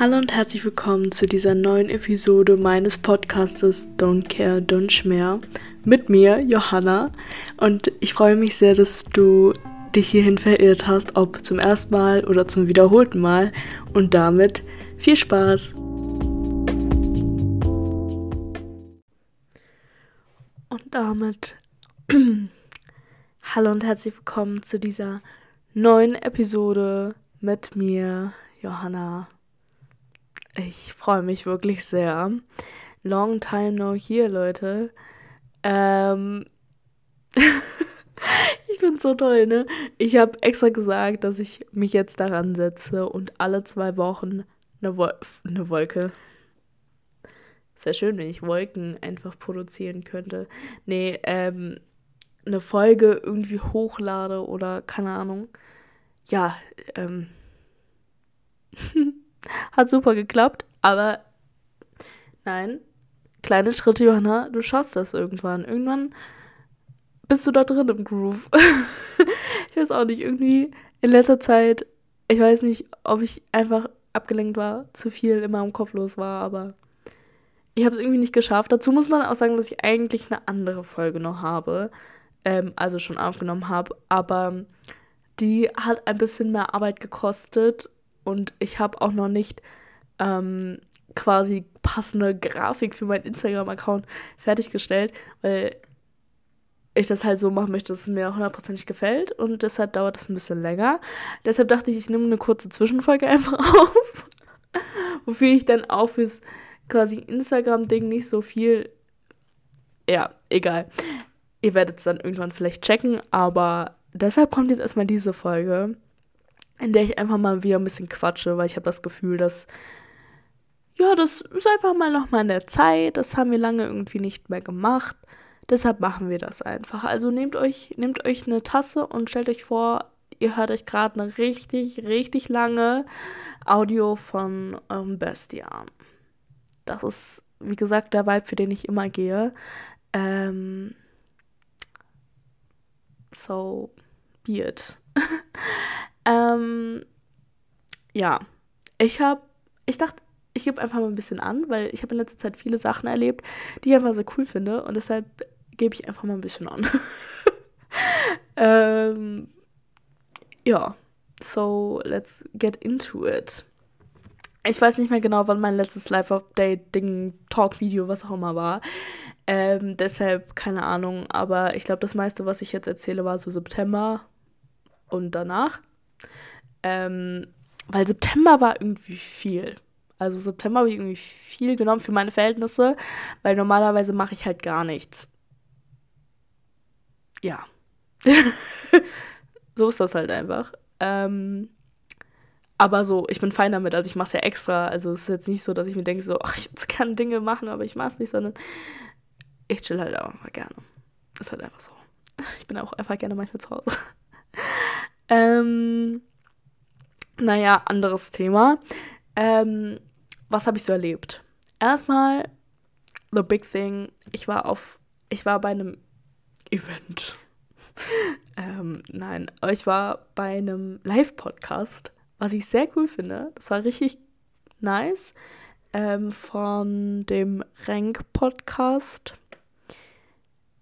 Hallo und herzlich willkommen zu dieser neuen Episode meines Podcastes Don't Care, Don't Schmer mit mir, Johanna. Und ich freue mich sehr, dass du dich hierhin verirrt hast, ob zum ersten Mal oder zum wiederholten Mal. Und damit viel Spaß! Und damit hallo und herzlich willkommen zu dieser neuen Episode mit mir, Johanna. Ich freue mich wirklich sehr. Long time no here, Leute. Ähm. ich bin so toll, ne? Ich habe extra gesagt, dass ich mich jetzt daran setze und alle zwei Wochen eine, Wol eine Wolke. Wäre schön, wenn ich Wolken einfach produzieren könnte. Nee, ähm, eine Folge irgendwie hochlade oder keine Ahnung. Ja, ähm. Hat super geklappt, aber nein. Kleine Schritte, Johanna, du schaffst das irgendwann. Irgendwann bist du da drin im Groove. ich weiß auch nicht, irgendwie in letzter Zeit, ich weiß nicht, ob ich einfach abgelenkt war, zu viel in meinem Kopf los war, aber ich habe es irgendwie nicht geschafft. Dazu muss man auch sagen, dass ich eigentlich eine andere Folge noch habe, ähm, also schon aufgenommen habe, aber die hat ein bisschen mehr Arbeit gekostet und ich habe auch noch nicht ähm, quasi passende Grafik für meinen Instagram-Account fertiggestellt, weil ich das halt so machen möchte, dass es mir hundertprozentig gefällt und deshalb dauert das ein bisschen länger. Deshalb dachte ich, ich nehme eine kurze Zwischenfolge einfach auf, wofür ich dann auch fürs quasi Instagram-Ding nicht so viel. Ja, egal. Ihr werdet es dann irgendwann vielleicht checken, aber deshalb kommt jetzt erstmal diese Folge in der ich einfach mal wieder ein bisschen quatsche, weil ich habe das Gefühl, dass ja, das ist einfach mal noch mal in der Zeit. Das haben wir lange irgendwie nicht mehr gemacht. Deshalb machen wir das einfach. Also nehmt euch, nehmt euch eine Tasse und stellt euch vor, ihr hört euch gerade eine richtig, richtig lange Audio von ähm, Bestie an. Das ist, wie gesagt, der Vibe, für den ich immer gehe. Ähm, so, be it. Ähm, ja, ich habe, ich dachte, ich gebe einfach mal ein bisschen an, weil ich habe in letzter Zeit viele Sachen erlebt, die ich einfach sehr cool finde und deshalb gebe ich einfach mal ein bisschen an. ähm, ja, so let's get into it. Ich weiß nicht mehr genau, wann mein letztes Live-Update-Ding, Talk-Video, was auch immer war. Ähm, deshalb keine Ahnung, aber ich glaube, das meiste, was ich jetzt erzähle, war so September und danach. Ähm, weil September war irgendwie viel. Also September habe ich irgendwie viel genommen für meine Verhältnisse, weil normalerweise mache ich halt gar nichts. Ja. so ist das halt einfach. Ähm, aber so, ich bin fein damit, also ich mache es ja extra. Also es ist jetzt nicht so, dass ich mir denke, so, ach, ich würde so gerne Dinge machen, aber ich mache es nicht, sondern ich chill halt auch mal gerne. Ist halt einfach so. Ich bin auch einfach gerne manchmal zu Hause. Ähm, naja, anderes Thema. Ähm, was habe ich so erlebt? Erstmal, the big thing, ich war auf, ich war bei einem Event. ähm, nein, aber ich war bei einem Live-Podcast, was ich sehr cool finde. Das war richtig nice. Ähm, von dem Rank-Podcast.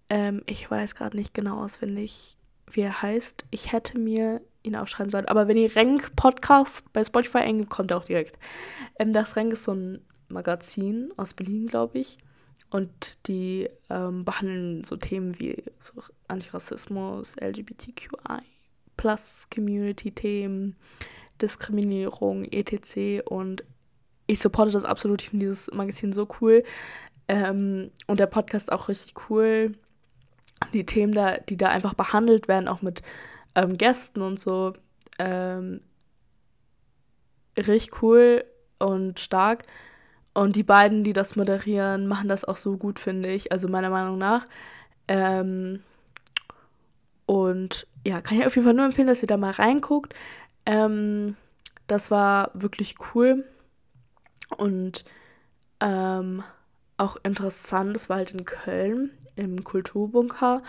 Ähm, ich weiß gerade nicht genau auswendig, wie er heißt. Ich hätte mir ihn aufschreiben sollen. Aber wenn ihr Rank Podcast bei Spotify eingibt, kommt er auch direkt. Ähm, das Rank ist so ein Magazin aus Berlin, glaube ich. Und die ähm, behandeln so Themen wie so Antirassismus, LGBTQI, Plus Community-Themen, Diskriminierung, etc. Und ich supporte das absolut. Ich finde dieses Magazin so cool. Ähm, und der Podcast auch richtig cool die Themen da, die da einfach behandelt werden, auch mit ähm, Gästen und so, ähm, richtig cool und stark. Und die beiden, die das moderieren, machen das auch so gut, finde ich. Also meiner Meinung nach. Ähm, und ja, kann ich auf jeden Fall nur empfehlen, dass ihr da mal reinguckt. Ähm, das war wirklich cool. Und ähm, auch interessant, das war halt in Köln im Kulturbunker.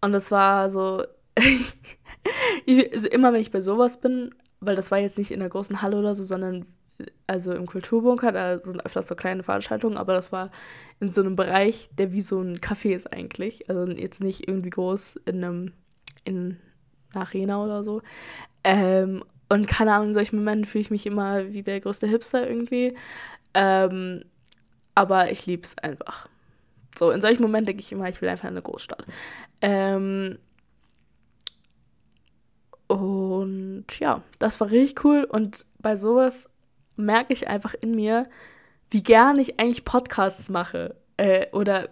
Und das war so, also immer wenn ich bei sowas bin, weil das war jetzt nicht in der großen Halle oder so, sondern also im Kulturbunker, da sind öfters so kleine Veranstaltungen, aber das war in so einem Bereich, der wie so ein Café ist eigentlich. Also jetzt nicht irgendwie groß in einem, in einer Arena oder so. Ähm, und keine Ahnung, in solchen Momenten fühle ich mich immer wie der größte Hipster irgendwie. Ähm, aber ich liebe es einfach. So, in solchen Momenten denke ich immer, ich will einfach in eine Großstadt. Ähm, und ja, das war richtig cool. Und bei sowas merke ich einfach in mir, wie gern ich eigentlich Podcasts mache. Äh, oder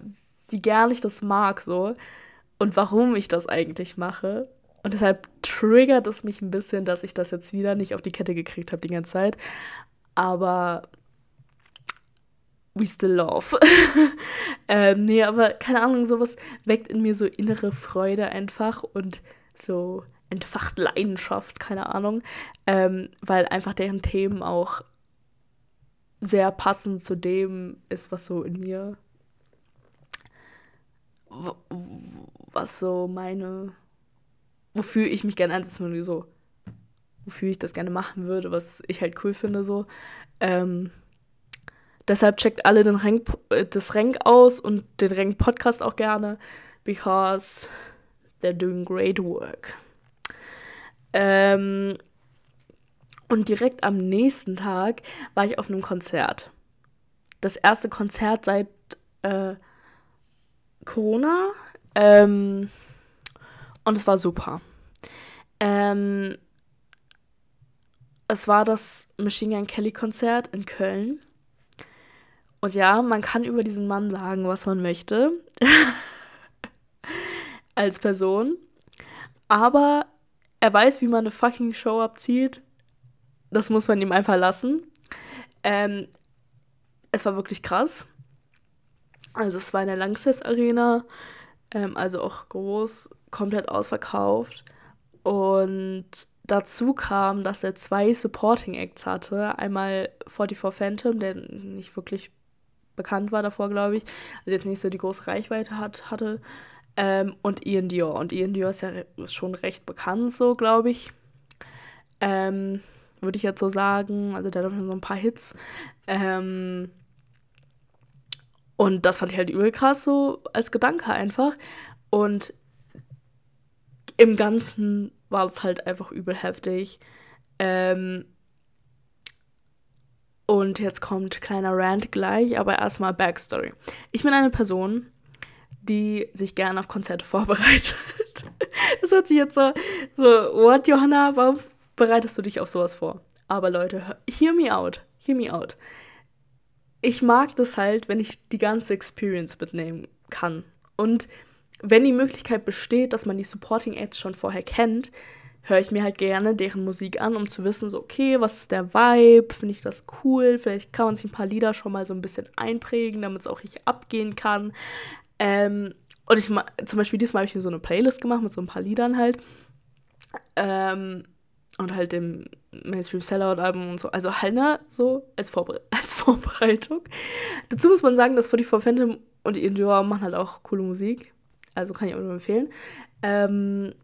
wie gern ich das mag so. Und warum ich das eigentlich mache. Und deshalb triggert es mich ein bisschen, dass ich das jetzt wieder nicht auf die Kette gekriegt habe die ganze Zeit. Aber we still love. ähm, nee, aber keine Ahnung, sowas weckt in mir so innere Freude einfach und so entfacht Leidenschaft, keine Ahnung, ähm, weil einfach deren Themen auch sehr passend zu dem ist, was so in mir, was so meine, wofür ich mich gerne einsetzen würde, so, wofür ich das gerne machen würde, was ich halt cool finde, so. Ähm, deshalb checkt alle den Rank, äh, das Rank aus und den Rank Podcast auch gerne, because they're doing great work. Ähm, und direkt am nächsten Tag war ich auf einem Konzert. Das erste Konzert seit äh, Corona. Ähm, und es war super. Ähm, es war das Machine Gun Kelly Konzert in Köln. Und ja, man kann über diesen Mann sagen, was man möchte. Als Person. Aber er weiß, wie man eine fucking Show abzieht. Das muss man ihm einfach lassen. Ähm, es war wirklich krass. Also es war in der Langsess Arena, ähm, also auch groß, komplett ausverkauft. Und dazu kam, dass er zwei Supporting Acts hatte. Einmal 44 Phantom, der nicht wirklich bekannt war davor, glaube ich. Also jetzt nicht so die große Reichweite hat, hatte. Ähm, und Ian Dior. Und Ian Dior ist ja schon recht bekannt, so glaube ich. Ähm, Würde ich jetzt so sagen. Also der hat schon so ein paar Hits. Ähm, und das fand ich halt übel krass, so als Gedanke einfach. Und im Ganzen war es halt einfach übel heftig. Ähm, und jetzt kommt kleiner Rant gleich, aber erstmal Backstory. Ich bin eine Person, die sich gerne auf Konzerte vorbereitet. Das hört sich jetzt so, so, what, Johanna, warum bereitest du dich auf sowas vor? Aber Leute, hear me out, hear me out. Ich mag das halt, wenn ich die ganze Experience mitnehmen kann. Und wenn die Möglichkeit besteht, dass man die Supporting Acts schon vorher kennt, höre ich mir halt gerne deren Musik an, um zu wissen, so, okay, was ist der Vibe? Finde ich das cool? Vielleicht kann man sich ein paar Lieder schon mal so ein bisschen einprägen, damit es auch richtig abgehen kann. Ähm, und ich zum Beispiel diesmal habe ich mir so eine Playlist gemacht mit so ein paar Liedern halt. Ähm, und halt dem Mainstream Sellout Album und so. Also halt, ne, so als, Vorbere als Vorbereitung. Dazu muss man sagen, dass 44 Phantom und Endure machen halt auch coole Musik. Also kann ich auch nur empfehlen. Ähm,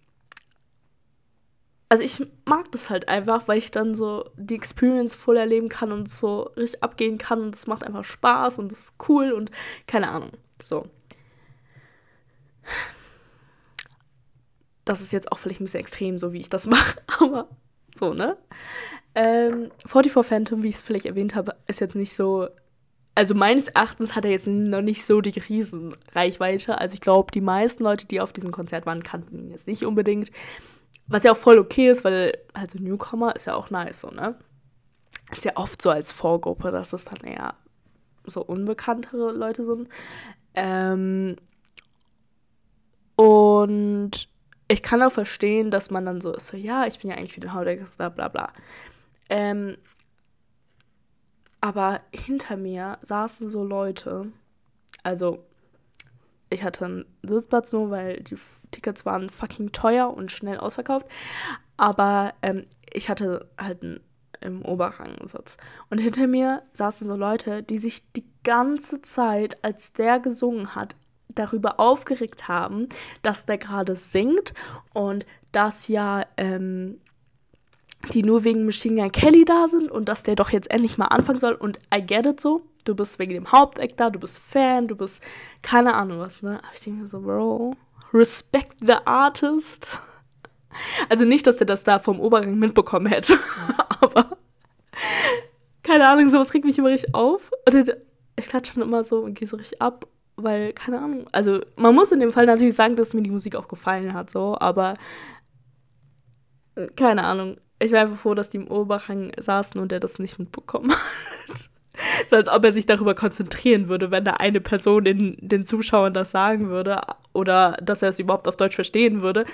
also ich mag das halt einfach, weil ich dann so die Experience voll erleben kann und so richtig abgehen kann und es macht einfach Spaß und es ist cool und keine Ahnung. So. Das ist jetzt auch vielleicht ein bisschen extrem, so wie ich das mache, aber so, ne? Ähm, 44 Phantom, wie ich es vielleicht erwähnt habe, ist jetzt nicht so. Also meines Erachtens hat er jetzt noch nicht so die Riesenreichweite. Also ich glaube, die meisten Leute, die auf diesem Konzert waren, kannten ihn jetzt nicht unbedingt. Was ja auch voll okay ist, weil also Newcomer ist ja auch nice, so, ne? Ist ja oft so als Vorgruppe, dass das dann eher so unbekanntere Leute sind. Ähm, und ich kann auch verstehen, dass man dann so ist, so, ja, ich bin ja eigentlich für den Haudex, bla bla bla. Ähm, aber hinter mir saßen so Leute, also ich hatte einen Sitzplatz nur, weil die Tickets waren fucking teuer und schnell ausverkauft, aber ähm, ich hatte halt einen im Oberrangsitz. Und hinter mir saßen so Leute, die sich die ganze Zeit, als der gesungen hat, darüber aufgeregt haben, dass der gerade singt und dass ja ähm, die nur wegen Machine Gun Kelly da sind und dass der doch jetzt endlich mal anfangen soll. Und I get it so. Du bist wegen dem Haupteck da, du bist Fan, du bist keine Ahnung was, ne? Aber ich denke mir so, Bro, respect the artist. Also nicht, dass der das da vom Oberrang mitbekommen hätte, aber keine Ahnung, sowas regt mich immer richtig auf. Und ich klatsche dann immer so und gehe so richtig ab, weil, keine Ahnung, also man muss in dem Fall natürlich sagen, dass mir die Musik auch gefallen hat, so, aber äh, keine Ahnung. Ich war einfach froh, dass die im Oberrang saßen und er das nicht mitbekommen hat. So als ob er sich darüber konzentrieren würde, wenn da eine Person in den Zuschauern das sagen würde oder dass er es überhaupt auf Deutsch verstehen würde.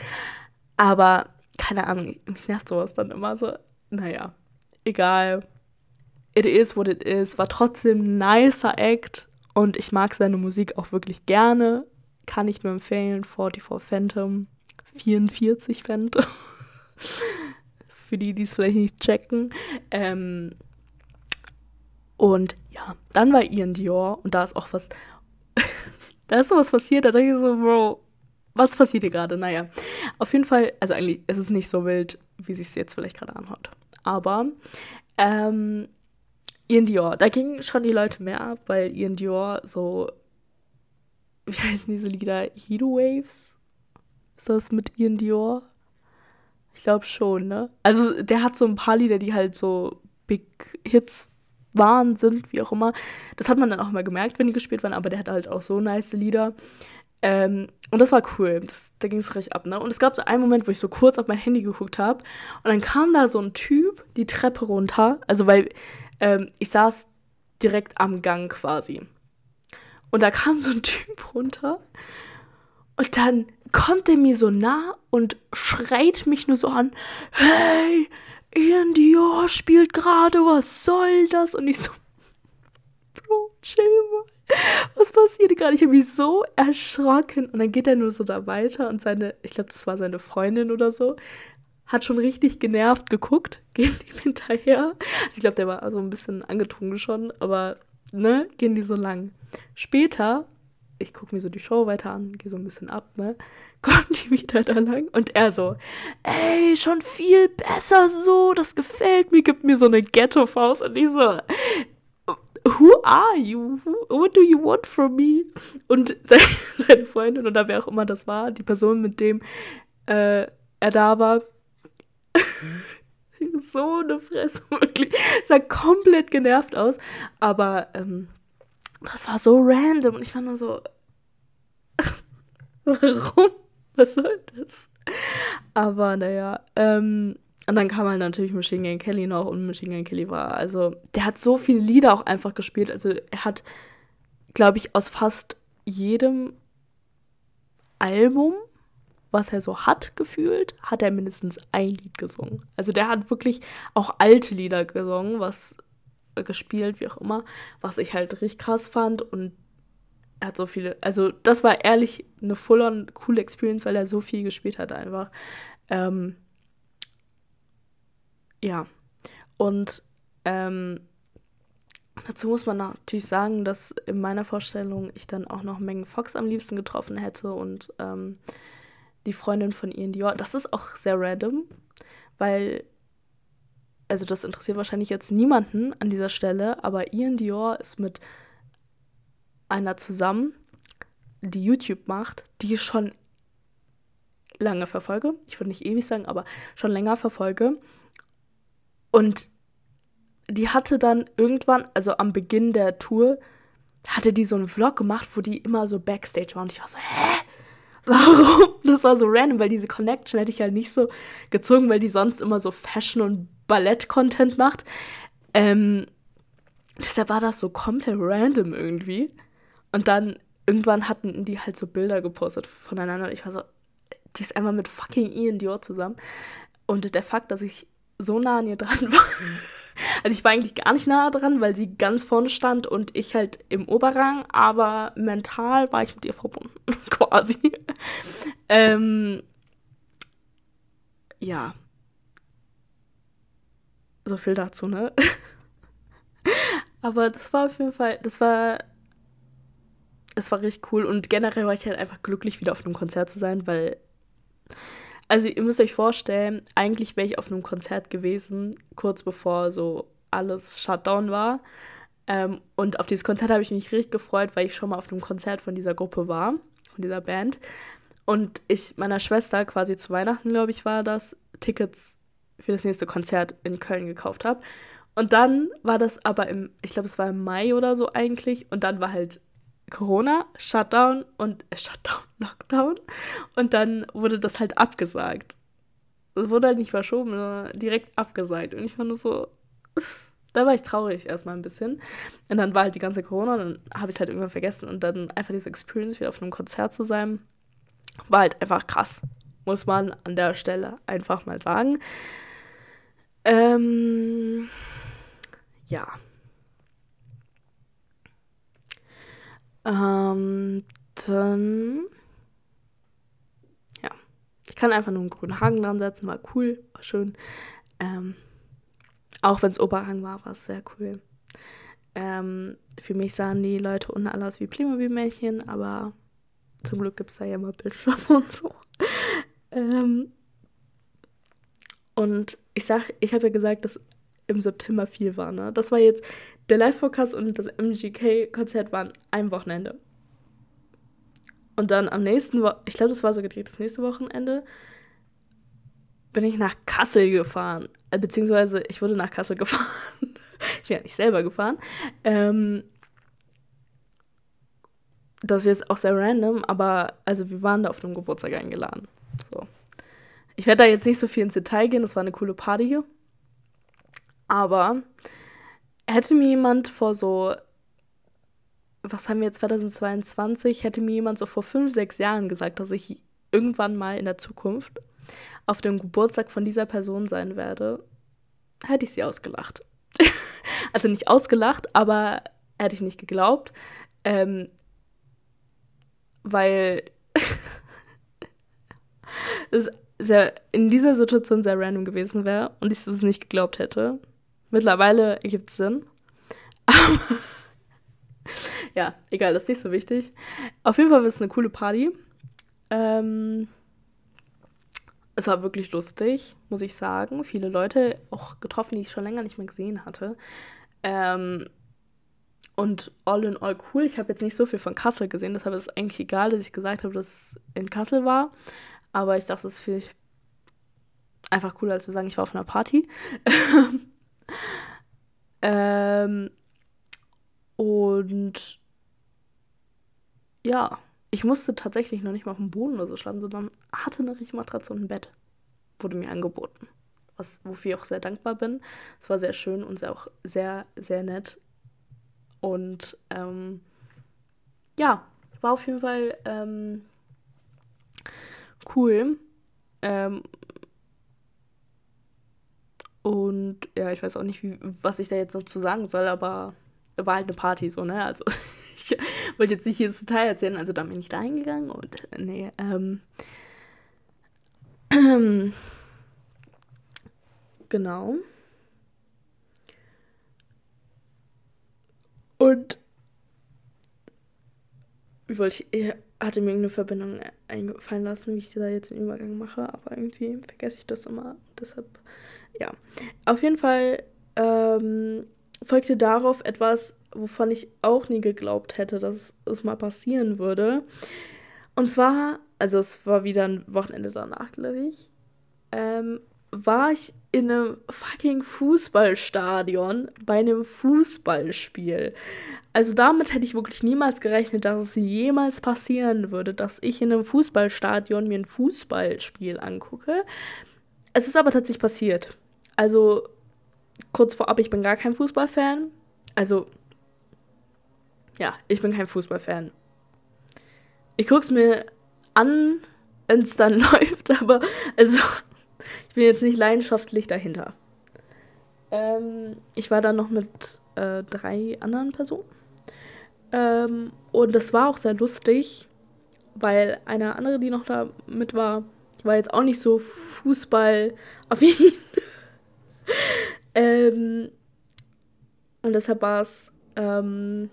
Aber keine Ahnung, mich nervt sowas dann immer so. Naja, egal. It is what it is. War trotzdem ein nicer Act und ich mag seine Musik auch wirklich gerne. Kann ich nur empfehlen. 44 Phantom, 44 Phantom. Für die, die es vielleicht nicht checken. Ähm, und ja, dann war Ian Dior und da ist auch was. da ist sowas passiert, da denke ich so, Bro, was passiert hier gerade? Naja, auf jeden Fall, also eigentlich ist es nicht so wild, wie sich es jetzt vielleicht gerade anhört. Aber ähm, Ian Dior, da gingen schon die Leute mehr ab, weil Ian Dior so, wie heißen diese Lieder? Heat Waves? Ist das mit Ian Dior? Ich glaube schon, ne? Also der hat so ein paar Lieder, die halt so Big Hits waren, sind, wie auch immer. Das hat man dann auch immer gemerkt, wenn die gespielt waren, aber der hat halt auch so nice Lieder. Ähm, und das war cool. Das, da ging es recht ab, ne? Und es gab so einen Moment, wo ich so kurz auf mein Handy geguckt habe. Und dann kam da so ein Typ die Treppe runter. Also, weil ähm, ich saß direkt am Gang quasi. Und da kam so ein Typ runter. Und dann kommt er mir so nah und schreit mich nur so an: Hey, Ian Dior spielt gerade, was soll das? Und ich so: Bro, chill mal was passiert gerade? Ich habe mich so erschrocken. Und dann geht er nur so da weiter und seine, ich glaube, das war seine Freundin oder so, hat schon richtig genervt geguckt, gehen ihm hinterher. Also ich glaube, der war so ein bisschen angetrunken schon, aber ne, gehen die so lang. Später, ich gucke mir so die Show weiter an, gehe so ein bisschen ab, ne, kommen die wieder da lang und er so, ey, schon viel besser so, das gefällt mir, gibt mir so eine Ghetto-Faust und ich so, Who are you? What do you want from me? Und seine Freundin oder wer auch immer das war, die Person, mit dem äh, er da war, so eine Fresse, wirklich. Sah komplett genervt aus. Aber ähm, das war so random und ich war nur so, warum? Was soll das? Aber naja, ähm, und dann kam halt natürlich Machine Gun Kelly noch und Machine Gun Kelly war, also, der hat so viele Lieder auch einfach gespielt. Also, er hat, glaube ich, aus fast jedem Album, was er so hat, gefühlt, hat er mindestens ein Lied gesungen. Also, der hat wirklich auch alte Lieder gesungen, was gespielt, wie auch immer, was ich halt richtig krass fand und er hat so viele, also das war ehrlich eine full-on coole Experience, weil er so viel gespielt hat einfach. Ähm, ja, und ähm, dazu muss man natürlich sagen, dass in meiner Vorstellung ich dann auch noch Megan Fox am liebsten getroffen hätte und ähm, die Freundin von Ian Dior. Das ist auch sehr random, weil, also das interessiert wahrscheinlich jetzt niemanden an dieser Stelle, aber Ian Dior ist mit einer zusammen, die YouTube macht, die ich schon lange verfolge. Ich würde nicht ewig sagen, aber schon länger verfolge. Und die hatte dann irgendwann, also am Beginn der Tour, hatte die so einen Vlog gemacht, wo die immer so Backstage war. Und ich war so, hä? Warum? Das war so random, weil diese Connection hätte ich halt nicht so gezogen, weil die sonst immer so Fashion- und Ballett-Content macht. Ähm, deshalb war das so komplett random irgendwie. Und dann irgendwann hatten die halt so Bilder gepostet voneinander. Und ich war so, die ist einmal mit fucking Ian Dior zusammen. Und der Fakt, dass ich so nah an ihr dran war. Also ich war eigentlich gar nicht nah dran, weil sie ganz vorne stand und ich halt im Oberrang, aber mental war ich mit ihr verbunden, quasi. Ähm, ja. So viel dazu, ne? aber das war auf jeden Fall, das war, es war richtig cool und generell war ich halt einfach glücklich, wieder auf einem Konzert zu sein, weil Also ihr müsst euch vorstellen, eigentlich wäre ich auf einem Konzert gewesen, kurz bevor so alles Shutdown war. Ähm, und auf dieses Konzert habe ich mich richtig gefreut, weil ich schon mal auf einem Konzert von dieser Gruppe war, von dieser Band. Und ich meiner Schwester quasi zu Weihnachten, glaube ich, war das, Tickets für das nächste Konzert in Köln gekauft habe. Und dann war das aber im, ich glaube, es war im Mai oder so eigentlich. Und dann war halt Corona, Shutdown und äh, Shutdown, Lockdown. Und dann wurde das halt abgesagt. Es wurde halt nicht verschoben, sondern direkt abgesagt. Und ich fand das so. Da war ich traurig erstmal ein bisschen. Und dann war halt die ganze Corona und dann habe ich es halt irgendwann vergessen. Und dann einfach diese Experience wieder auf einem Konzert zu sein, war halt einfach krass. Muss man an der Stelle einfach mal sagen. Ähm, ja. Ähm, dann. Ja. Ich kann einfach nur einen grünen Haken dran setzen. War cool, war schön. Ähm, auch wenn es Oberhang war, war es sehr cool. Ähm, für mich sahen die Leute unten alle aus wie Playmobil-Männchen, aber zum Glück gibt es da ja mal Bildschirme und so. ähm, und ich sag, ich habe ja gesagt, dass im September viel war, ne? Das war jetzt, der Live-Podcast und das MGK-Konzert waren ein Wochenende. Und dann am nächsten, Wo ich glaube, das war sogar das nächste Wochenende, bin ich nach Kassel gefahren. Äh, beziehungsweise ich wurde nach Kassel gefahren. ich bin ja nicht selber gefahren. Ähm, das ist jetzt auch sehr random, aber also wir waren da auf einem Geburtstag eingeladen. So. Ich werde da jetzt nicht so viel ins Detail gehen, das war eine coole Party. Aber hätte mir jemand vor so, was haben wir jetzt 2022, hätte mir jemand so vor fünf, sechs Jahren gesagt, dass ich irgendwann mal in der Zukunft auf dem Geburtstag von dieser Person sein werde, hätte ich sie ausgelacht. also nicht ausgelacht, aber hätte ich nicht geglaubt. Ähm, weil es sehr, in dieser Situation sehr random gewesen wäre und ich es nicht geglaubt hätte. Mittlerweile ergibt es Sinn. Aber ja, egal, das ist nicht so wichtig. Auf jeden Fall war es eine coole Party. Ähm, es war wirklich lustig, muss ich sagen. Viele Leute auch getroffen, die ich schon länger nicht mehr gesehen hatte. Ähm, und all in all cool. Ich habe jetzt nicht so viel von Kassel gesehen, deshalb ist es eigentlich egal, dass ich gesagt habe, dass es in Kassel war. Aber ich dachte, es ist vielleicht einfach cooler, als zu sagen, ich war auf einer Party. ähm, und ja, ich musste tatsächlich noch nicht mal auf dem Boden oder so schlafen, sondern hatte eine richtige Matratze und ein Bett. Wurde mir angeboten. Was, wofür ich auch sehr dankbar bin. Es war sehr schön und sehr, auch sehr, sehr nett. Und ähm, ja, war auf jeden Fall ähm, cool. Ähm, und ja, ich weiß auch nicht, wie, was ich da jetzt noch zu sagen soll, aber war halt eine Party so, ne? Also ich wollte jetzt nicht ins Detail erzählen, also da bin ich da hingegangen und nee, ähm, ähm genau. Und wie wollte ich, ich hatte mir irgendeine Verbindung eingefallen lassen, wie ich da jetzt den Übergang mache, aber irgendwie vergesse ich das immer. Deshalb, ja. Auf jeden Fall ähm, folgte darauf etwas, wovon ich auch nie geglaubt hätte, dass es mal passieren würde. Und zwar, also es war wieder ein Wochenende danach, glaube ich, ähm, war ich in einem fucking Fußballstadion bei einem Fußballspiel. Also damit hätte ich wirklich niemals gerechnet, dass es jemals passieren würde, dass ich in einem Fußballstadion mir ein Fußballspiel angucke. Es ist aber tatsächlich passiert. Also kurz vorab, ich bin gar kein Fußballfan. Also ja, ich bin kein Fußballfan. Ich gucke es mir an, wenn es dann läuft, aber also ich bin jetzt nicht leidenschaftlich dahinter. Ähm, ich war dann noch mit äh, drei anderen Personen. Ähm, und das war auch sehr lustig, weil eine andere, die noch da mit war, war jetzt auch nicht so Fußball-affin. ähm, und deshalb war es ähm,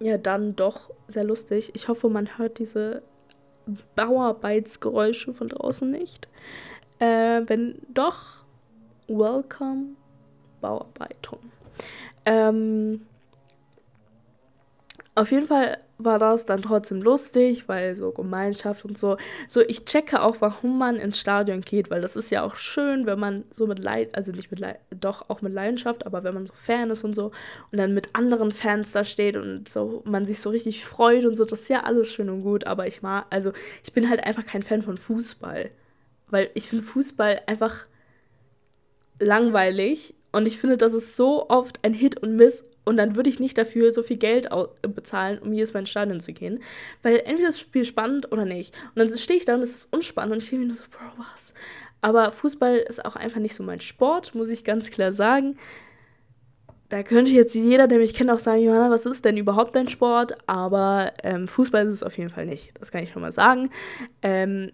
ja dann doch sehr lustig. Ich hoffe, man hört diese Bauarbeitsgeräusche von draußen nicht. Äh, wenn doch, welcome Bauarbeitung. Ähm, auf jeden Fall war das dann trotzdem lustig, weil so Gemeinschaft und so. So, ich checke auch, warum man ins Stadion geht, weil das ist ja auch schön, wenn man so mit Leid, also nicht mit Leid, doch auch mit Leidenschaft, aber wenn man so Fan ist und so und dann mit anderen Fans da steht und so man sich so richtig freut und so, das ist ja alles schön und gut, aber ich mag, also ich bin halt einfach kein Fan von Fußball, weil ich finde Fußball einfach langweilig und ich finde, das ist so oft ein Hit und Miss und dann würde ich nicht dafür so viel Geld bezahlen, um jedes Mal ins Stadion zu gehen. Weil entweder das Spiel spannend oder nicht. Und dann stehe ich da und es ist unspannend und ich denke mir nur so, Bro, was? Aber Fußball ist auch einfach nicht so mein Sport, muss ich ganz klar sagen. Da könnte jetzt jeder, der mich kennt, auch sagen, Johanna, was ist denn überhaupt dein Sport? Aber ähm, Fußball ist es auf jeden Fall nicht. Das kann ich schon mal sagen. Ähm,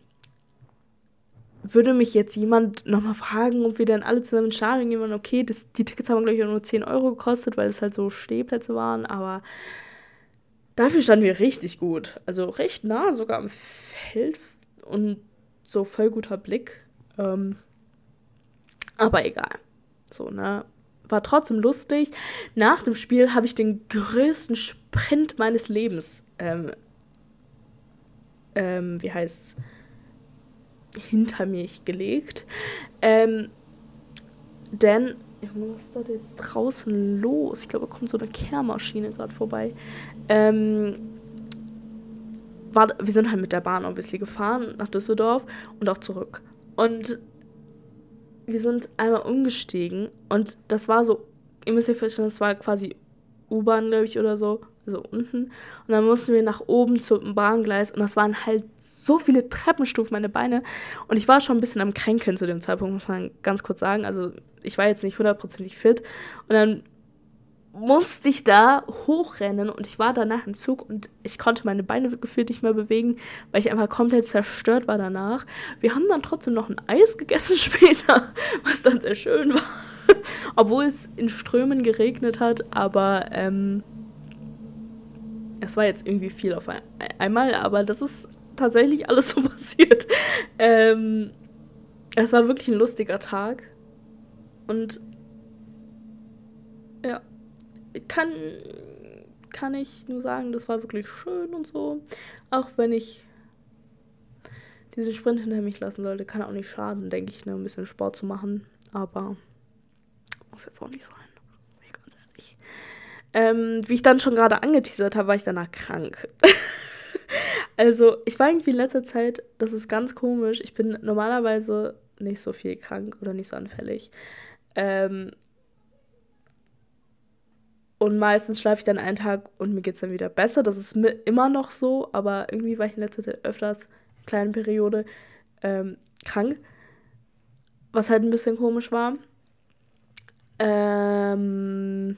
würde mich jetzt jemand nochmal fragen, ob wir dann alle zusammen ins Stadion gehen wollen, okay, das, die Tickets haben, glaube ich, nur 10 Euro gekostet, weil es halt so Stehplätze waren, aber dafür standen wir richtig gut. Also recht nah sogar am Feld und so voll guter Blick. Ähm, aber egal. So, ne? War trotzdem lustig. Nach dem Spiel habe ich den größten Sprint meines Lebens, ähm, ähm, wie heißt's? Hinter mich gelegt. Ähm, denn, was ist da jetzt draußen los? Ich glaube, da kommt so eine Kehrmaschine gerade vorbei. Ähm, war, wir sind halt mit der Bahn obviously gefahren nach Düsseldorf und auch zurück. Und wir sind einmal umgestiegen und das war so, ihr müsst euch vorstellen, das war quasi U-Bahn, glaube ich, oder so so unten. Und dann mussten wir nach oben zum Bahngleis und das waren halt so viele Treppenstufen, meine Beine. Und ich war schon ein bisschen am Kränkeln zu dem Zeitpunkt, muss man ganz kurz sagen. Also ich war jetzt nicht hundertprozentig fit. Und dann musste ich da hochrennen und ich war danach im Zug und ich konnte meine Beine gefühlt nicht mehr bewegen, weil ich einfach komplett zerstört war danach. Wir haben dann trotzdem noch ein Eis gegessen später, was dann sehr schön war. Obwohl es in Strömen geregnet hat, aber ähm, es war jetzt irgendwie viel auf einmal, aber das ist tatsächlich alles so passiert. Ähm, es war wirklich ein lustiger Tag. Und ja, kann, kann ich nur sagen, das war wirklich schön und so. Auch wenn ich diesen Sprint hinter mich lassen sollte, kann auch nicht schaden, denke ich, ne, ein bisschen Sport zu machen. Aber muss jetzt auch nicht sein. Bin ich ganz ehrlich. Ähm, wie ich dann schon gerade angeteasert habe, war ich danach krank. also, ich war irgendwie in letzter Zeit, das ist ganz komisch, ich bin normalerweise nicht so viel krank oder nicht so anfällig. Ähm, und meistens schlafe ich dann einen Tag und mir geht es dann wieder besser. Das ist immer noch so, aber irgendwie war ich in letzter Zeit öfters, kleine Periode, ähm, krank. Was halt ein bisschen komisch war. Ähm,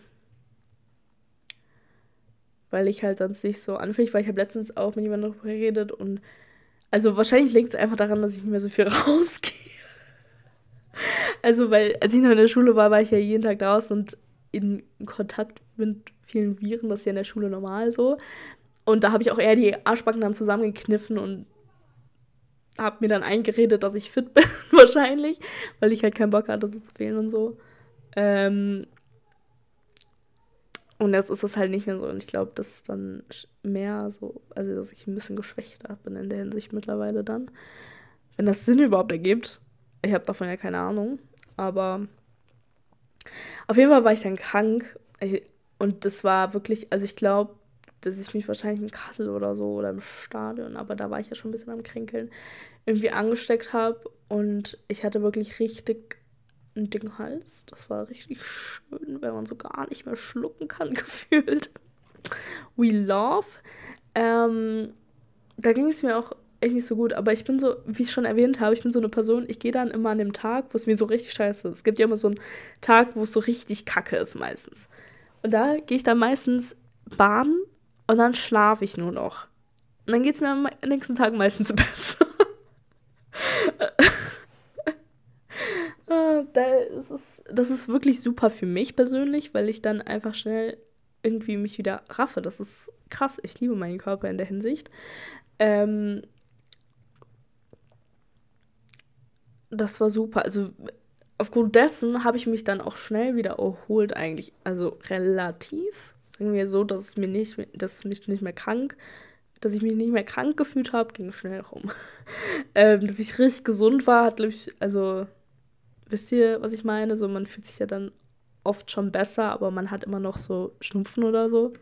weil ich halt sonst nicht so anfällig war. Ich habe letztens auch mit jemandem darüber geredet und also wahrscheinlich liegt es einfach daran, dass ich nicht mehr so viel rausgehe. Also, weil als ich noch in der Schule war, war ich ja jeden Tag draußen und in Kontakt mit vielen Viren, das ist ja in der Schule normal so. Und da habe ich auch eher die Arschbacken dann zusammengekniffen und habe mir dann eingeredet, dass ich fit bin, wahrscheinlich, weil ich halt keinen Bock hatte, so zu fehlen und so. Ähm, und jetzt ist es halt nicht mehr so. Und ich glaube, dass es dann mehr so, also dass ich ein bisschen geschwächter bin in der Hinsicht mittlerweile dann. Wenn das Sinn überhaupt ergibt. Ich habe davon ja keine Ahnung. Aber auf jeden Fall war ich dann krank. Und das war wirklich, also ich glaube, dass ich mich wahrscheinlich in Kassel oder so oder im Stadion, aber da war ich ja schon ein bisschen am Kränkeln, irgendwie angesteckt habe. Und ich hatte wirklich richtig einen dicken Hals. Das war richtig schön, wenn man so gar nicht mehr schlucken kann, gefühlt. We love. Ähm, da ging es mir auch echt nicht so gut, aber ich bin so, wie ich schon erwähnt habe, ich bin so eine Person, ich gehe dann immer an dem Tag, wo es mir so richtig scheiße ist. Es gibt ja immer so einen Tag, wo es so richtig kacke ist meistens. Und da gehe ich dann meistens baden und dann schlafe ich nur noch. Und dann geht es mir am nächsten Tag meistens besser. Ah, da ist das ist wirklich super für mich persönlich, weil ich dann einfach schnell irgendwie mich wieder raffe. Das ist krass. Ich liebe meinen Körper in der Hinsicht. Ähm, das war super. Also aufgrund dessen habe ich mich dann auch schnell wieder erholt eigentlich. Also relativ. Sagen wir so, dass es mir nicht, dass mich nicht mehr krank, dass ich mich nicht mehr krank gefühlt habe, ging schnell rum. ähm, dass ich richtig gesund war, hat, ich, also wisst ihr, was ich meine? So, man fühlt sich ja dann oft schon besser, aber man hat immer noch so Schnupfen oder so.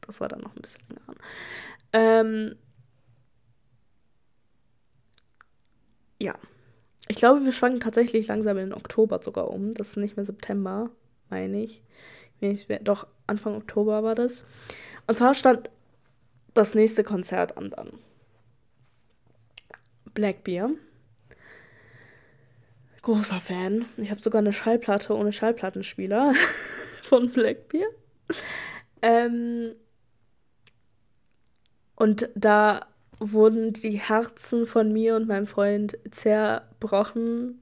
Das war dann noch ein bisschen länger an. Ähm, ja. Ich glaube, wir schwanken tatsächlich langsam in den Oktober sogar um. Das ist nicht mehr September, meine ich. Doch, Anfang Oktober war das. Und zwar stand das nächste Konzert an dann. Blackbeer. Großer Fan. Ich habe sogar eine Schallplatte ohne Schallplattenspieler von Blackbeer. Ähm, und da wurden die Herzen von mir und meinem Freund zerbrochen.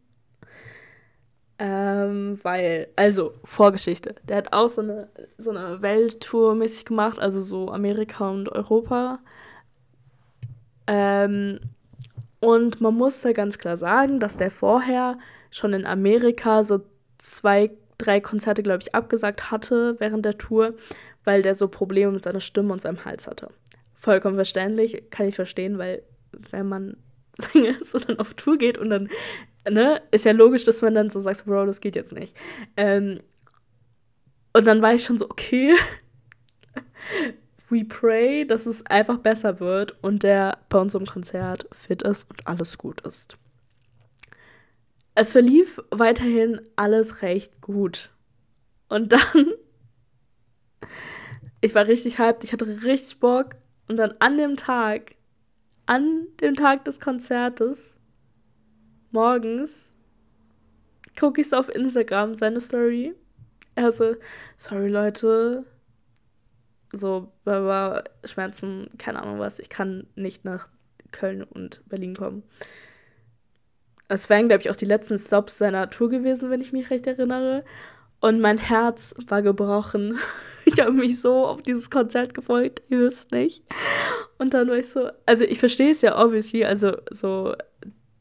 Ähm, weil, also, Vorgeschichte. Der hat auch so eine, so eine Welttour mäßig gemacht, also so Amerika und Europa. Ähm, und man muss da ganz klar sagen, dass der vorher schon in Amerika so zwei, drei Konzerte, glaube ich, abgesagt hatte während der Tour, weil der so Probleme mit seiner Stimme und seinem Hals hatte vollkommen verständlich, kann ich verstehen, weil wenn man Sänger ist und dann auf Tour geht und dann, ne, ist ja logisch, dass man dann so sagt, Bro, das geht jetzt nicht. Ähm, und dann war ich schon so, okay, we pray, dass es einfach besser wird und der bei uns im Konzert fit ist und alles gut ist. Es verlief weiterhin alles recht gut. Und dann, ich war richtig hyped, ich hatte richtig Bock und dann an dem Tag, an dem Tag des Konzertes, morgens, gucke ich so auf Instagram, seine Story. Er so, sorry Leute, so, Schmerzen, keine Ahnung was, ich kann nicht nach Köln und Berlin kommen. Es wären, glaube ich, auch die letzten Stops seiner Tour gewesen, wenn ich mich recht erinnere. Und mein Herz war gebrochen. Ich habe mich so auf dieses Konzert gefreut, ihr wisst nicht. Und dann war ich so, also ich verstehe es ja obviously, also so,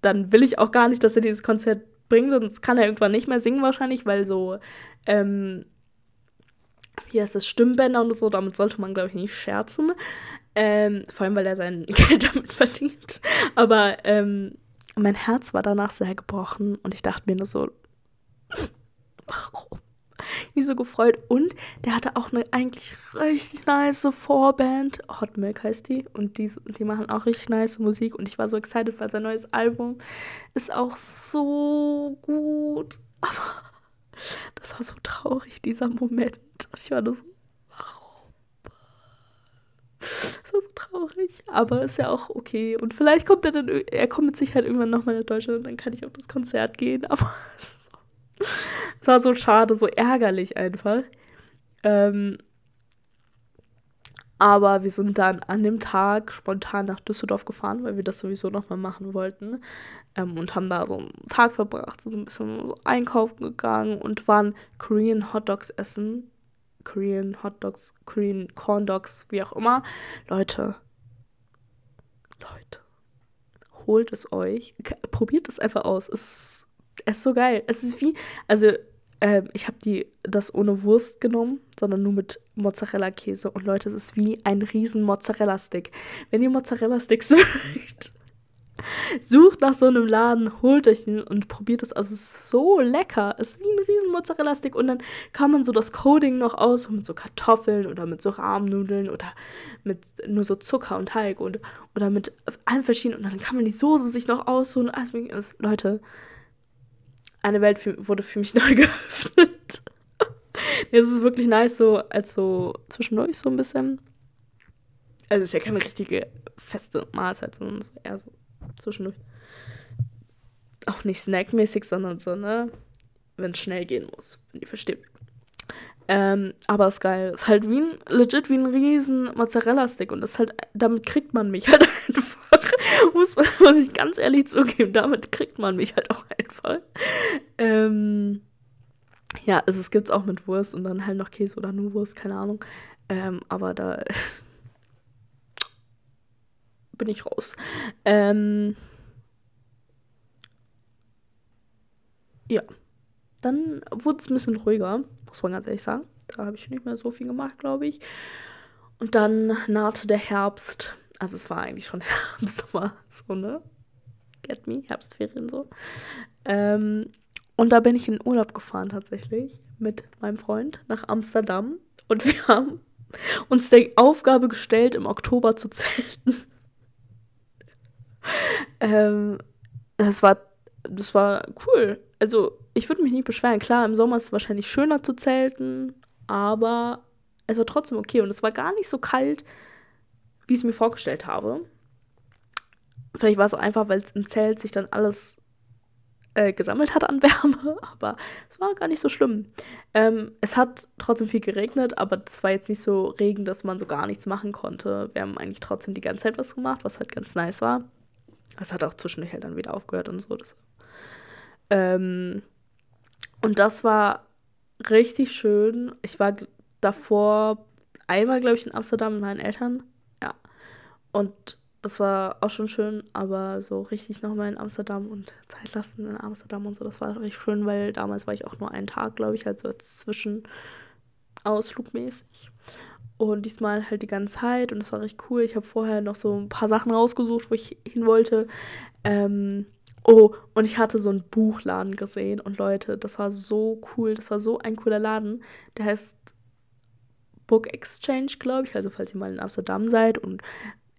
dann will ich auch gar nicht, dass er dieses Konzert bringt, sonst kann er irgendwann nicht mehr singen wahrscheinlich, weil so, ähm, wie heißt das, Stimmbänder und so, damit sollte man, glaube ich, nicht scherzen. Ähm, vor allem, weil er sein Geld damit verdient. Aber ähm, mein Herz war danach sehr gebrochen und ich dachte mir nur so, warum? mich so gefreut. Und der hatte auch eine eigentlich richtig nice Vorband. Hot Milk heißt die. Und die, die machen auch richtig nice Musik. Und ich war so excited, weil sein neues Album ist auch so gut. Aber das war so traurig, dieser Moment. Und ich war nur so, warum? Das war so traurig. Aber ist ja auch okay. Und vielleicht kommt er dann, er kommt mit Sicherheit irgendwann nochmal nach Deutschland und dann kann ich auf das Konzert gehen. Aber es es war so schade, so ärgerlich einfach. Ähm, aber wir sind dann an dem Tag spontan nach Düsseldorf gefahren, weil wir das sowieso nochmal machen wollten. Ähm, und haben da so einen Tag verbracht, so ein bisschen so einkaufen gegangen und waren Korean Hot Dogs essen. Korean Hot Dogs, Korean Corn Dogs, wie auch immer. Leute, Leute, holt es euch. Probiert es einfach aus. Es ist es ist so geil. Es ist wie, also äh, ich habe die das ohne Wurst genommen, sondern nur mit Mozzarella-Käse. Und Leute, es ist wie ein riesen Mozzarella-Stick. Wenn ihr Mozzarella-Sticks mögt, sucht nach so einem Laden, holt euch den und probiert es. Also es ist so lecker. Es ist wie ein riesen Mozzarella-Stick. Und dann kann man so das Coding noch aus mit so Kartoffeln oder mit so Rahmnudeln oder mit nur so Zucker und Teig und, oder mit allen verschiedenen. Und dann kann man die Soße sich noch aussuchen. Also, Leute, eine Welt für, wurde für mich neu geöffnet. es ist wirklich nice, so als so zwischendurch so ein bisschen. Also es ist ja keine richtige feste Mahlzeit, sondern so eher so zwischendurch. Auch nicht snackmäßig, sondern so, ne? Wenn es schnell gehen muss, wenn ihr versteht. Ähm, aber ist geil. Ist halt wie ein, legit wie ein riesen Mozzarella-Stick und das halt, damit kriegt man mich halt einfach. muss, muss ich ganz ehrlich zugeben, damit kriegt man mich halt auch einfach. Ähm, ja, also es gibt es auch mit Wurst und dann halt noch Käse oder nur Wurst, keine Ahnung. Ähm, aber da bin ich raus. Ähm, ja, dann wurde es ein bisschen ruhiger, muss man ganz ehrlich sagen. Da habe ich nicht mehr so viel gemacht, glaube ich. Und dann nahte der Herbst. Also es war eigentlich schon Herbst, aber so, ne? Get me? Herbstferien so. Ähm, und da bin ich in Urlaub gefahren tatsächlich mit meinem Freund nach Amsterdam. Und wir haben uns die Aufgabe gestellt, im Oktober zu zelten. ähm, das war, das war cool. Also, ich würde mich nicht beschweren. Klar, im Sommer ist es wahrscheinlich schöner zu zelten, aber es war trotzdem okay. Und es war gar nicht so kalt, wie ich es mir vorgestellt habe. Vielleicht war es auch einfach, weil im Zelt sich dann alles äh, gesammelt hat an Wärme, aber es war gar nicht so schlimm. Ähm, es hat trotzdem viel geregnet, aber es war jetzt nicht so Regen, dass man so gar nichts machen konnte. Wir haben eigentlich trotzdem die ganze Zeit was gemacht, was halt ganz nice war. Es hat auch zwischendurch halt dann wieder aufgehört und so. Das, ähm, und das war richtig schön. Ich war davor einmal, glaube ich, in Amsterdam mit meinen Eltern. Ja. Und das war auch schon schön, aber so richtig nochmal in Amsterdam und Zeit lassen in Amsterdam und so, das war richtig schön, weil damals war ich auch nur einen Tag, glaube ich, halt so zwischen Ausflugmäßig. Und diesmal halt die ganze Zeit und es war richtig cool. Ich habe vorher noch so ein paar Sachen rausgesucht, wo ich hin wollte. Ähm, oh, und ich hatte so einen Buchladen gesehen und Leute, das war so cool. Das war so ein cooler Laden. Der heißt Book Exchange, glaube ich. Also falls ihr mal in Amsterdam seid und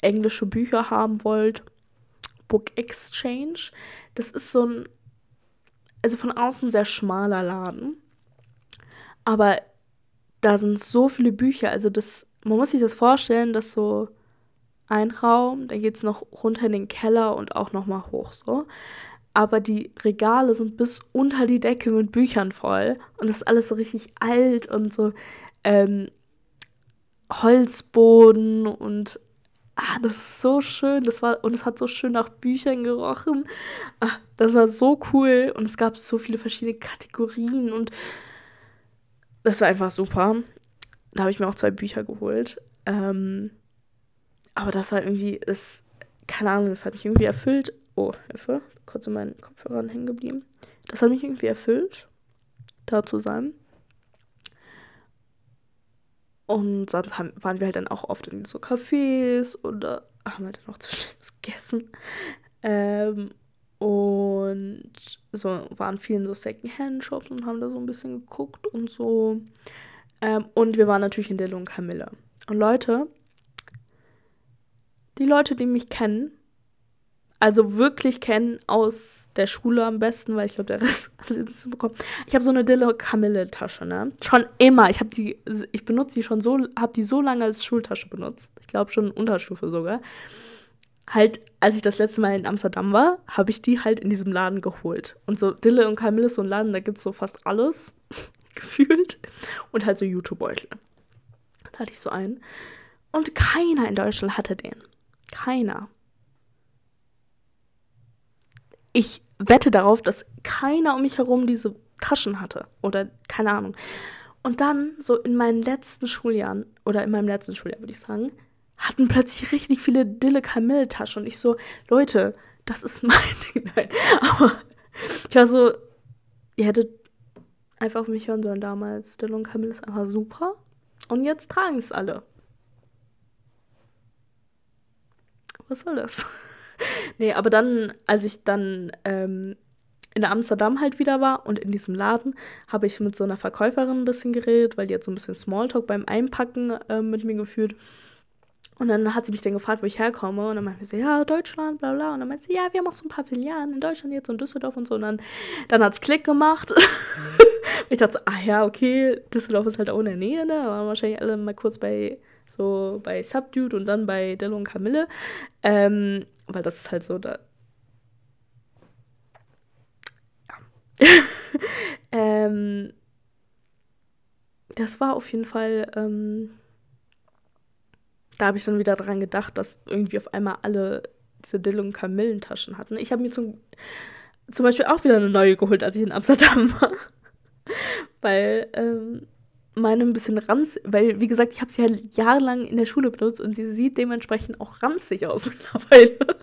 englische Bücher haben wollt, Book Exchange. Das ist so ein, also von außen sehr schmaler Laden. Aber da sind so viele Bücher. Also das, man muss sich das vorstellen, dass so ein Raum, dann geht es noch runter in den Keller und auch nochmal hoch so. Aber die Regale sind bis unter die Decke mit Büchern voll. Und das ist alles so richtig alt und so ähm, Holzboden und ah, das ist so schön. Das war, und es hat so schön nach Büchern gerochen. Ah, das war so cool. Und es gab so viele verschiedene Kategorien und das war einfach super. Da habe ich mir auch zwei Bücher geholt. Ähm, aber das war irgendwie, das, keine Ahnung, das hat mich irgendwie erfüllt. Oh, Hilfe, kurz in meinen Kopfhörern hängen geblieben. Das hat mich irgendwie erfüllt, da zu sein. Und sonst haben, waren wir halt dann auch oft in so Cafés oder haben halt dann auch zwischendurch was gegessen. Ähm, und so waren vielen so Secondhand-Shops und haben da so ein bisschen geguckt und so. Ähm, und wir waren natürlich in Dillo und Camille. Und Leute, die Leute, die mich kennen, also wirklich kennen aus der Schule am besten, weil ich glaube, der Rest hat es jetzt nicht bekommen. Ich habe so eine Dille Camille Tasche, ne? Schon immer. Ich habe die, ich benutze die schon so, habe die so lange als Schultasche benutzt. Ich glaube schon Unterstufe sogar. Halt, als ich das letzte Mal in Amsterdam war, habe ich die halt in diesem Laden geholt. Und so Dille und Camille ist so ein Laden, da gibt es so fast alles gefühlt und halt so YouTube-Beutel. Da hatte ich so einen. Und keiner in Deutschland hatte den. Keiner ich wette darauf, dass keiner um mich herum diese Taschen hatte. Oder keine Ahnung. Und dann, so in meinen letzten Schuljahren, oder in meinem letzten Schuljahr, würde ich sagen, hatten plötzlich richtig viele Dille Camille Taschen. Und ich so, Leute, das ist mein Ding. Nein. Aber ich war so, ihr hättet einfach auf mich hören sollen damals. Dille und Camille ist einfach super. Und jetzt tragen es alle. Was soll das? nee, aber dann, als ich dann ähm, in Amsterdam halt wieder war und in diesem Laden, habe ich mit so einer Verkäuferin ein bisschen geredet, weil die hat so ein bisschen Smalltalk beim Einpacken äh, mit mir geführt. Und dann hat sie mich dann gefragt, wo ich herkomme. Und dann meinte sie, ja, Deutschland, bla bla. Und dann meinte sie, ja, wir haben auch so ein paar Filialen in Deutschland jetzt und Düsseldorf und so. Und dann, dann hat es Klick gemacht. ich dachte so, ah ja, okay, Düsseldorf ist halt auch in der Nähe, ne? Aber wahrscheinlich alle mal kurz bei so bei Subdude und dann bei Dello und Camille. Ähm, weil das ist halt so da. Ja. ähm, das war auf jeden Fall. Ähm, da habe ich dann wieder dran gedacht, dass irgendwie auf einmal alle diese Dill- und Kamillentaschen hatten. Ich habe mir zum, zum Beispiel auch wieder eine neue geholt, als ich in Amsterdam war. Weil ähm, meine ein bisschen ranzig, weil wie gesagt, ich habe sie ja jahrelang in der Schule benutzt und sie sieht dementsprechend auch ranzig aus mittlerweile.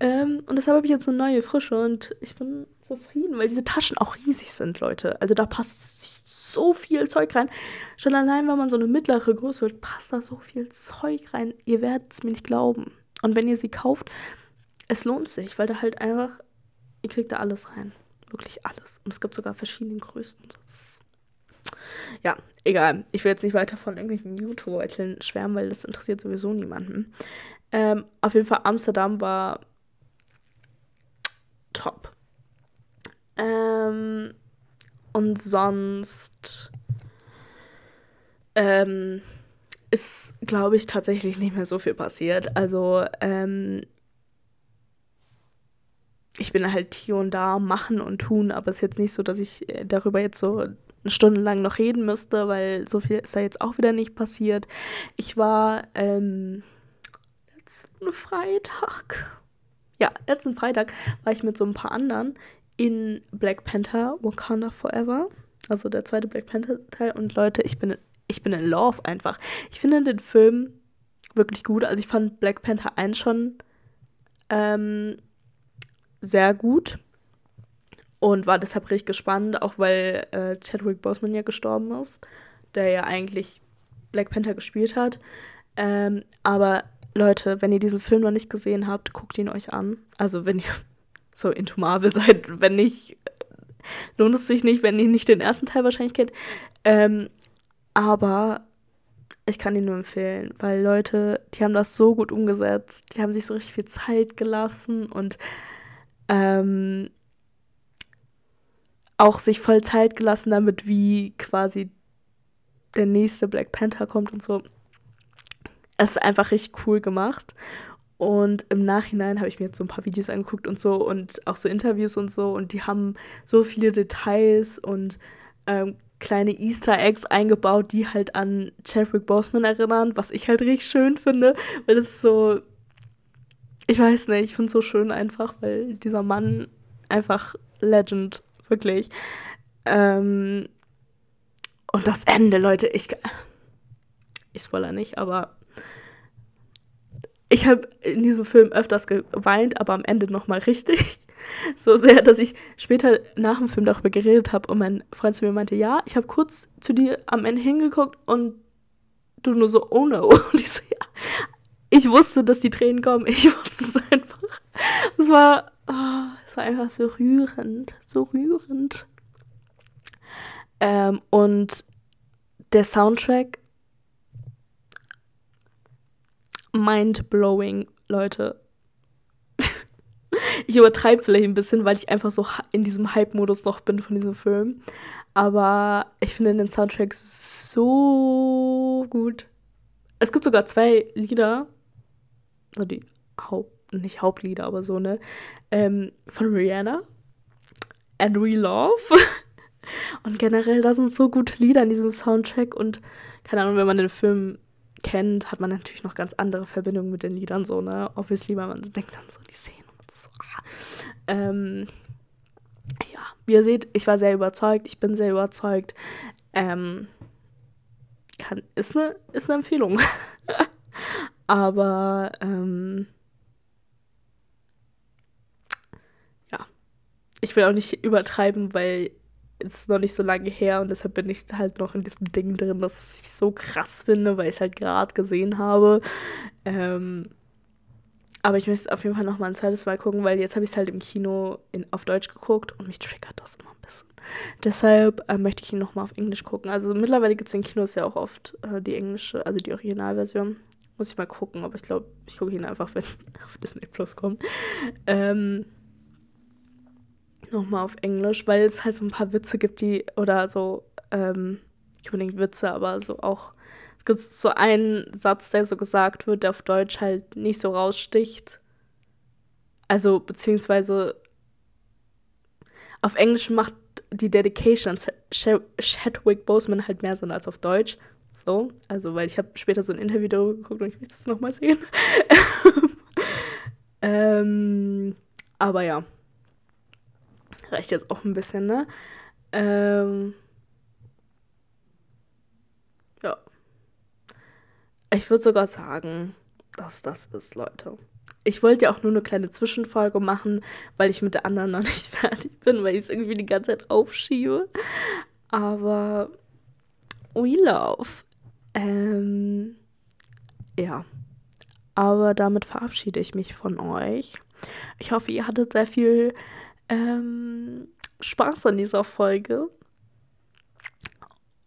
Ähm, und deshalb habe ich jetzt eine neue Frische und ich bin zufrieden, weil diese Taschen auch riesig sind, Leute. Also da passt so viel Zeug rein. Schon allein, wenn man so eine mittlere Größe hat, passt da so viel Zeug rein. Ihr werdet es mir nicht glauben. Und wenn ihr sie kauft, es lohnt sich, weil da halt einfach, ihr kriegt da alles rein. Wirklich alles. Und es gibt sogar verschiedene Größen. Ja, egal. Ich will jetzt nicht weiter von irgendwelchen YouTube-Beuteln schwärmen, weil das interessiert sowieso niemanden. Ähm, auf jeden Fall, Amsterdam war top. Ähm, und sonst ähm, ist, glaube ich, tatsächlich nicht mehr so viel passiert. Also, ähm, ich bin halt hier und da machen und tun, aber es ist jetzt nicht so, dass ich äh, darüber jetzt so stundenlang noch reden müsste, weil so viel ist da jetzt auch wieder nicht passiert. Ich war ähm, letzten Freitag, ja, letzten Freitag war ich mit so ein paar anderen in Black Panther Wakanda Forever, also der zweite Black Panther Teil. Und Leute, ich bin, ich bin in Love einfach. Ich finde den Film wirklich gut. Also ich fand Black Panther 1 schon ähm, sehr gut und war deshalb richtig gespannt, auch weil äh, Chadwick Boseman ja gestorben ist, der ja eigentlich Black Panther gespielt hat. Ähm, aber Leute, wenn ihr diesen Film noch nicht gesehen habt, guckt ihn euch an. Also wenn ihr so into Marvel seid, wenn nicht, lohnt es sich nicht, wenn ihr nicht den ersten Teil wahrscheinlich kennt. Ähm, aber ich kann ihn nur empfehlen, weil Leute, die haben das so gut umgesetzt, die haben sich so richtig viel Zeit gelassen und ähm, auch sich voll Zeit gelassen damit, wie quasi der nächste Black Panther kommt und so. Es ist einfach richtig cool gemacht. Und im Nachhinein habe ich mir jetzt so ein paar Videos angeguckt und so und auch so Interviews und so. Und die haben so viele Details und ähm, kleine Easter Eggs eingebaut, die halt an Chadwick Boseman erinnern, was ich halt richtig schön finde, weil ist so, ich weiß nicht, ich finde es so schön einfach, weil dieser Mann einfach Legend wirklich. Ähm, und das Ende, Leute, ich. Ich spoiler nicht, aber. Ich habe in diesem Film öfters geweint, aber am Ende nochmal richtig. So sehr, dass ich später nach dem Film darüber geredet habe und mein Freund zu mir meinte, ja, ich habe kurz zu dir am Ende hingeguckt und du nur so, oh no. Und ich so, ja. Ich wusste, dass die Tränen kommen. Ich wusste es einfach. Es war, oh, es war einfach so rührend, so rührend. Ähm, und der Soundtrack, mind-blowing, Leute. ich übertreibe vielleicht ein bisschen, weil ich einfach so in diesem Hype-Modus noch bin von diesem Film. Aber ich finde den Soundtrack so gut. Es gibt sogar zwei Lieder, also die Haupt nicht Hauptlieder, aber so, ne? Ähm, von Rihanna. And We Love. und generell, da sind so gute Lieder in diesem Soundtrack und keine Ahnung, wenn man den Film kennt, hat man natürlich noch ganz andere Verbindungen mit den Liedern, so, ne? Obviously, weil man denkt dann so die Szenen und so. Ah. Ähm, ja, wie ihr seht, ich war sehr überzeugt, ich bin sehr überzeugt. Ähm, kann, ist eine ist eine Empfehlung. Aber ähm, ich will auch nicht übertreiben, weil ist noch nicht so lange her und deshalb bin ich halt noch in diesem Ding drin, dass ich so krass finde, weil ich es halt gerade gesehen habe. Ähm, aber ich möchte auf jeden Fall noch mal ein zweites Mal gucken, weil jetzt habe ich es halt im Kino in, auf Deutsch geguckt und mich triggert das immer ein bisschen. Deshalb äh, möchte ich ihn noch mal auf Englisch gucken. Also mittlerweile gibt es in Kinos ja auch oft äh, die englische, also die Originalversion. Muss ich mal gucken, aber ich glaube, ich gucke ihn einfach, wenn auf Disney Plus kommt. Ähm, nochmal auf Englisch, weil es halt so ein paar Witze gibt, die, oder so, ähm, nicht unbedingt Witze, aber so auch, es gibt so einen Satz, der so gesagt wird, der auf Deutsch halt nicht so raussticht. Also, beziehungsweise auf Englisch macht die Dedication Chadwick Boseman halt mehr Sinn als auf Deutsch. So, also, weil ich habe später so ein Interview darüber geguckt und ich will das nochmal sehen. ähm, aber ja reicht jetzt auch ein bisschen, ne? Ähm, ja. Ich würde sogar sagen, dass das ist, Leute. ich wollte ja auch nur eine kleine Zwischenfolge machen, weil ich mit der anderen noch nicht fertig bin, weil ich es irgendwie die ganze Zeit aufschiebe. Aber we love. Ähm, ja. Aber damit verabschiede ich mich von euch. Ich hoffe, ihr hattet sehr viel ähm, Spaß an dieser Folge.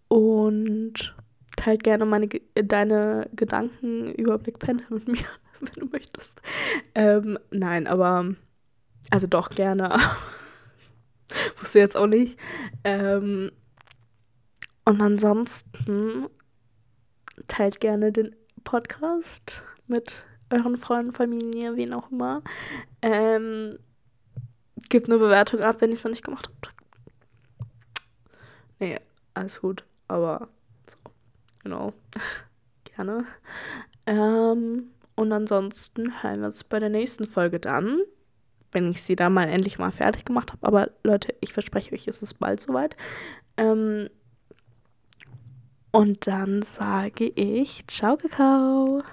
Und teilt gerne meine, deine Gedanken über Black Panther mit mir, wenn du möchtest. Ähm, nein, aber also doch gerne. Wusste jetzt auch nicht. Ähm, und ansonsten teilt gerne den Podcast mit euren Freunden, Familie, wen auch immer. Ähm, gebt eine Bewertung ab, wenn ich es noch nicht gemacht habe. Nee, alles gut, aber so, genau. Gerne. Ähm, und ansonsten hören wir uns bei der nächsten Folge dann, wenn ich sie dann mal endlich mal fertig gemacht habe. Aber Leute, ich verspreche euch, es ist bald soweit. Ähm, und dann sage ich Ciao, Kakao.